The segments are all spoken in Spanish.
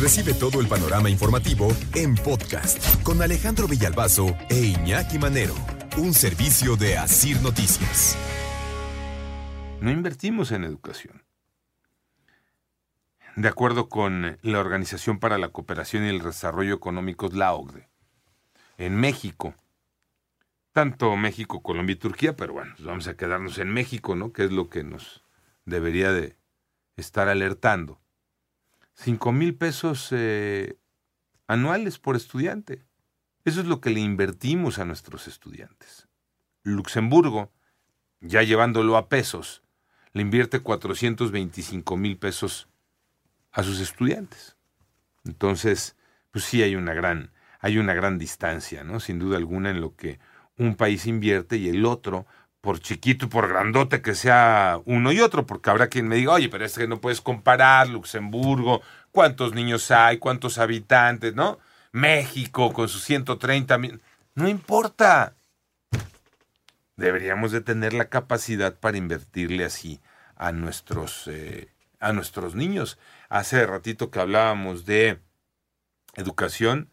Recibe todo el panorama informativo en podcast con Alejandro Villalbazo e Iñaki Manero, un servicio de Asir Noticias. No invertimos en educación. De acuerdo con la Organización para la Cooperación y el Desarrollo Económicos, la OCDE, en México, tanto México, Colombia y Turquía, pero bueno, pues vamos a quedarnos en México, ¿no? Que es lo que nos debería de estar alertando. 5 mil pesos eh, anuales por estudiante. Eso es lo que le invertimos a nuestros estudiantes. Luxemburgo, ya llevándolo a pesos, le invierte 425 mil pesos a sus estudiantes. Entonces, pues sí hay una gran, hay una gran distancia, ¿no? Sin duda alguna en lo que un país invierte y el otro, por chiquito y por grandote que sea uno y otro, porque habrá quien me diga, oye, pero es que no puedes comparar Luxemburgo, cuántos niños hay, cuántos habitantes, ¿no? México con sus 130 mil. No importa. Deberíamos de tener la capacidad para invertirle así a nuestros, eh, a nuestros niños. Hace ratito que hablábamos de educación,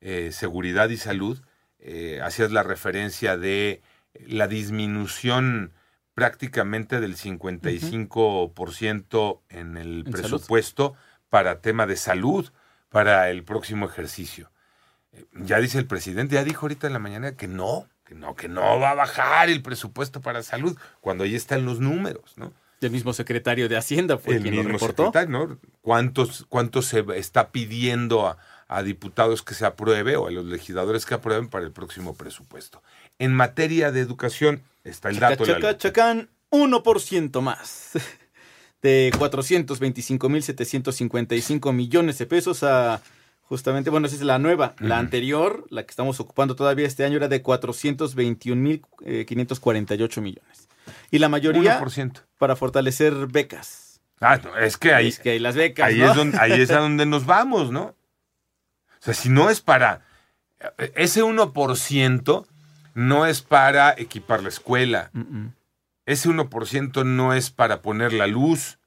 eh, seguridad y salud, eh, hacías la referencia de la disminución prácticamente del 55% en el ¿En presupuesto para tema de salud para el próximo ejercicio. Eh, Ya dice el presidente, ya dijo ahorita en la mañana que no, que no, que no va a bajar el presupuesto para salud, cuando ahí están los números, ¿no? El mismo secretario de Hacienda fue el quien lo reportó. secretario, ¿no? ¿Cuántos, ¿Cuántos se está pidiendo a, a diputados que se apruebe o a los legisladores que aprueben para el próximo presupuesto? En materia de educación está el dato. Chaca, Lalo. chacán, 1% más. De 425.755 millones de pesos a justamente, bueno, esa es la nueva. La anterior, la que estamos ocupando todavía este año, era de 421.548 millones. Y la mayoría 1%. para fortalecer becas. Ah, no, es que ahí, Es que hay las becas, ahí, ¿no? es donde, ahí es a donde nos vamos, ¿no? O sea, si no es para... Ese 1% no es para equipar la escuela. Mm, mm. Ese 1% no es para poner la luz,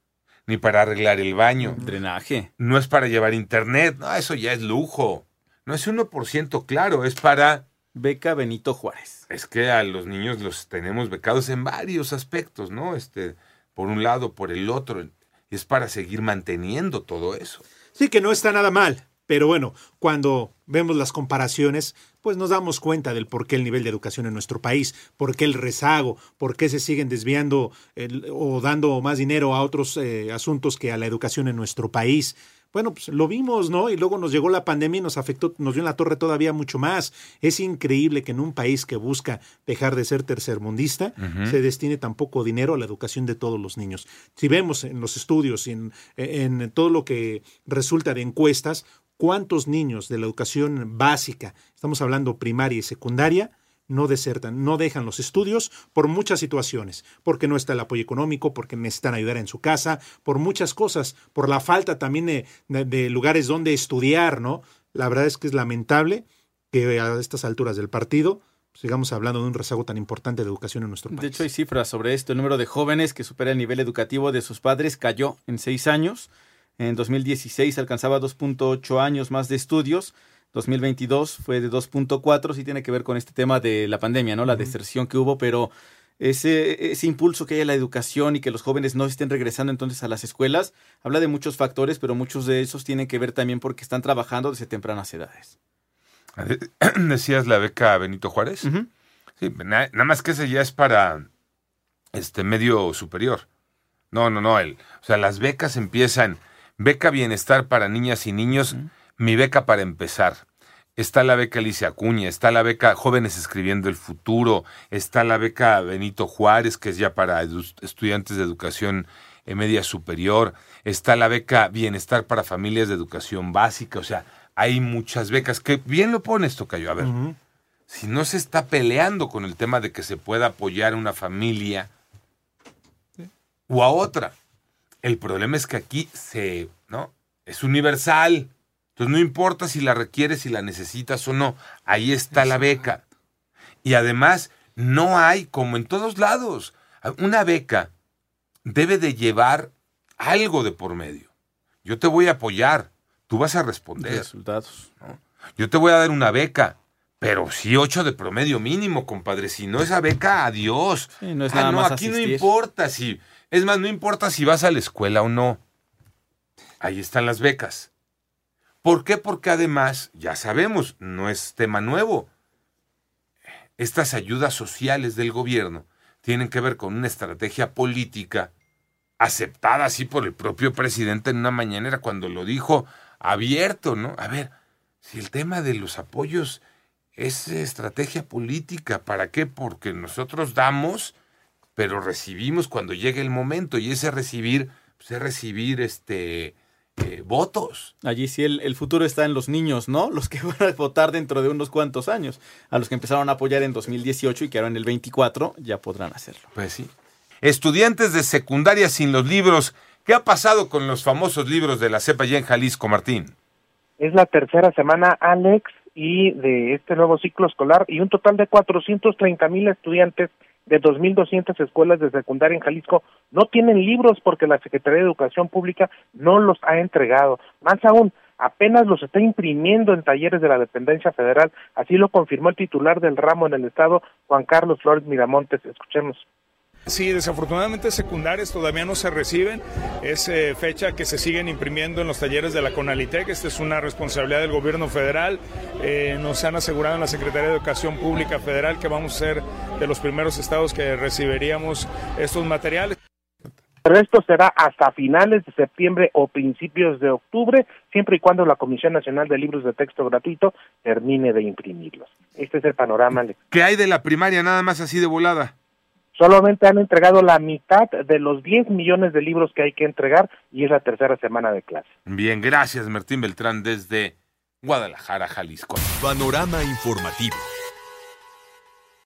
ni para arreglar el baño. Drenaje. No es para llevar internet. No, eso ya es lujo. No es 1% claro, es para... Beca Benito Juárez. Es que a los niños los tenemos becados en varios aspectos, ¿no? Este, por un lado, por el otro. Y es para seguir manteniendo todo eso. Sí que no está nada mal, pero bueno, cuando vemos las comparaciones, pues nos damos cuenta del por qué el nivel de educación en nuestro país, por qué el rezago, por qué se siguen desviando el- o dando más dinero a otros eh, asuntos que a la educación en nuestro país. Bueno, pues lo vimos, ¿no? Y luego nos llegó la pandemia y nos afectó, nos dio en la torre todavía mucho más. Es increíble que en un país que busca dejar de ser tercermundista se destine tan poco dinero a la educación de todos los niños. Si vemos en los estudios y en, en todo lo que resulta de encuestas, cuántos niños de la educación básica, estamos hablando primaria y secundaria, no desertan, no dejan los estudios por muchas situaciones, porque no está el apoyo económico, porque necesitan ayudar en su casa, por muchas cosas, por la falta también de, lugares donde estudiar, ¿no? La verdad es que es lamentable que a estas alturas del partido sigamos hablando de un rezago tan importante de educación en nuestro país. De hecho, hay cifras sobre esto. El número de jóvenes que supera el nivel educativo de sus padres cayó en seis años. En 2016 alcanzaba 2.8 años más de estudios. 2022 fue de 2.4. Sí tiene que ver con este tema de la pandemia, ¿no? La deserción que hubo, pero ese, ese impulso que hay a la educación y que los jóvenes no estén regresando entonces a las escuelas, habla de muchos factores, pero muchos de esos tienen que ver también porque están trabajando desde tempranas edades. Decías la beca Benito Juárez. Sí, nada más que ese ya es para este medio superior. No, no, no. El, o sea, las becas empiezan. Beca Bienestar para niñas y niños, mi beca para empezar. Está la beca Alicia Acuña, está la beca Jóvenes Escribiendo el Futuro, está la beca Benito Juárez, que es ya para estudiantes de educación eh, media superior, está la beca Bienestar para familias de educación básica, o sea, hay muchas becas. Que bien lo pones, Tocayo. A ver, si no se está peleando con el tema de que se pueda apoyar a una familia o a otra, el problema es que aquí se, ¿no? Es universal. Entonces no importa si la requieres, si la necesitas o no, ahí está la beca. Y además, no hay, como en todos lados, una beca debe de llevar algo de por medio. Yo te voy a apoyar, tú vas a responder. Resultados. Yo te voy a dar una beca, pero sí ocho de promedio mínimo, compadre. Si no esa beca, adiós. no es ah, no, aquí no importa si, es más, no importa si vas a la escuela o no. Ahí están las becas. ¿Por qué? Porque además, ya sabemos, no es tema nuevo. Estas ayudas sociales del gobierno tienen que ver con una estrategia política aceptada así por el propio presidente en una mañanera cuando lo dijo abierto, ¿no? A ver, si el tema de los apoyos es estrategia política, ¿para qué? Porque nosotros damos, pero recibimos cuando llegue el momento y ese recibir, pues es recibir este eh, votos. Allí sí el, futuro está en los niños, ¿no? Los que van a votar dentro de unos cuantos años. A los que empezaron a apoyar en 2018 y que ahora en el 24 ya podrán hacerlo. Pues sí. Estudiantes de secundaria sin los libros. ¿Qué ha pasado con los famosos libros de la CEPA ya en Jalisco, Martín? Es la tercera semana, Alex, y de este nuevo ciclo escolar y un total de 430 mil estudiantes de 2.200 escuelas de secundaria en Jalisco no tienen libros porque la Secretaría de Educación Pública no los ha entregado. Más aún, apenas los está imprimiendo en talleres de la dependencia federal. Así lo confirmó el titular del ramo en el Estado, Juan Carlos Flores Miramontes. Escuchemos. Sí, desafortunadamente secundarias todavía no se reciben. Es eh, fecha que se siguen imprimiendo en los talleres de la Conalitec. Esta es una responsabilidad del gobierno federal. Eh, nos han asegurado en la Secretaría de Educación Pública Federal que vamos a ser de los primeros estados que recibiríamos estos materiales. Pero esto será hasta finales de septiembre o principios de octubre, siempre y cuando la Comisión Nacional de Libros de Texto Gratuito termine de imprimirlos. Este es el panorama. ¿Qué hay de la primaria nada más así de volada? Solamente han entregado la mitad de los 10 millones de libros que hay que entregar y es la tercera semana de clase. Bien, gracias Martín Beltrán desde Guadalajara, Jalisco. Panorama informativo.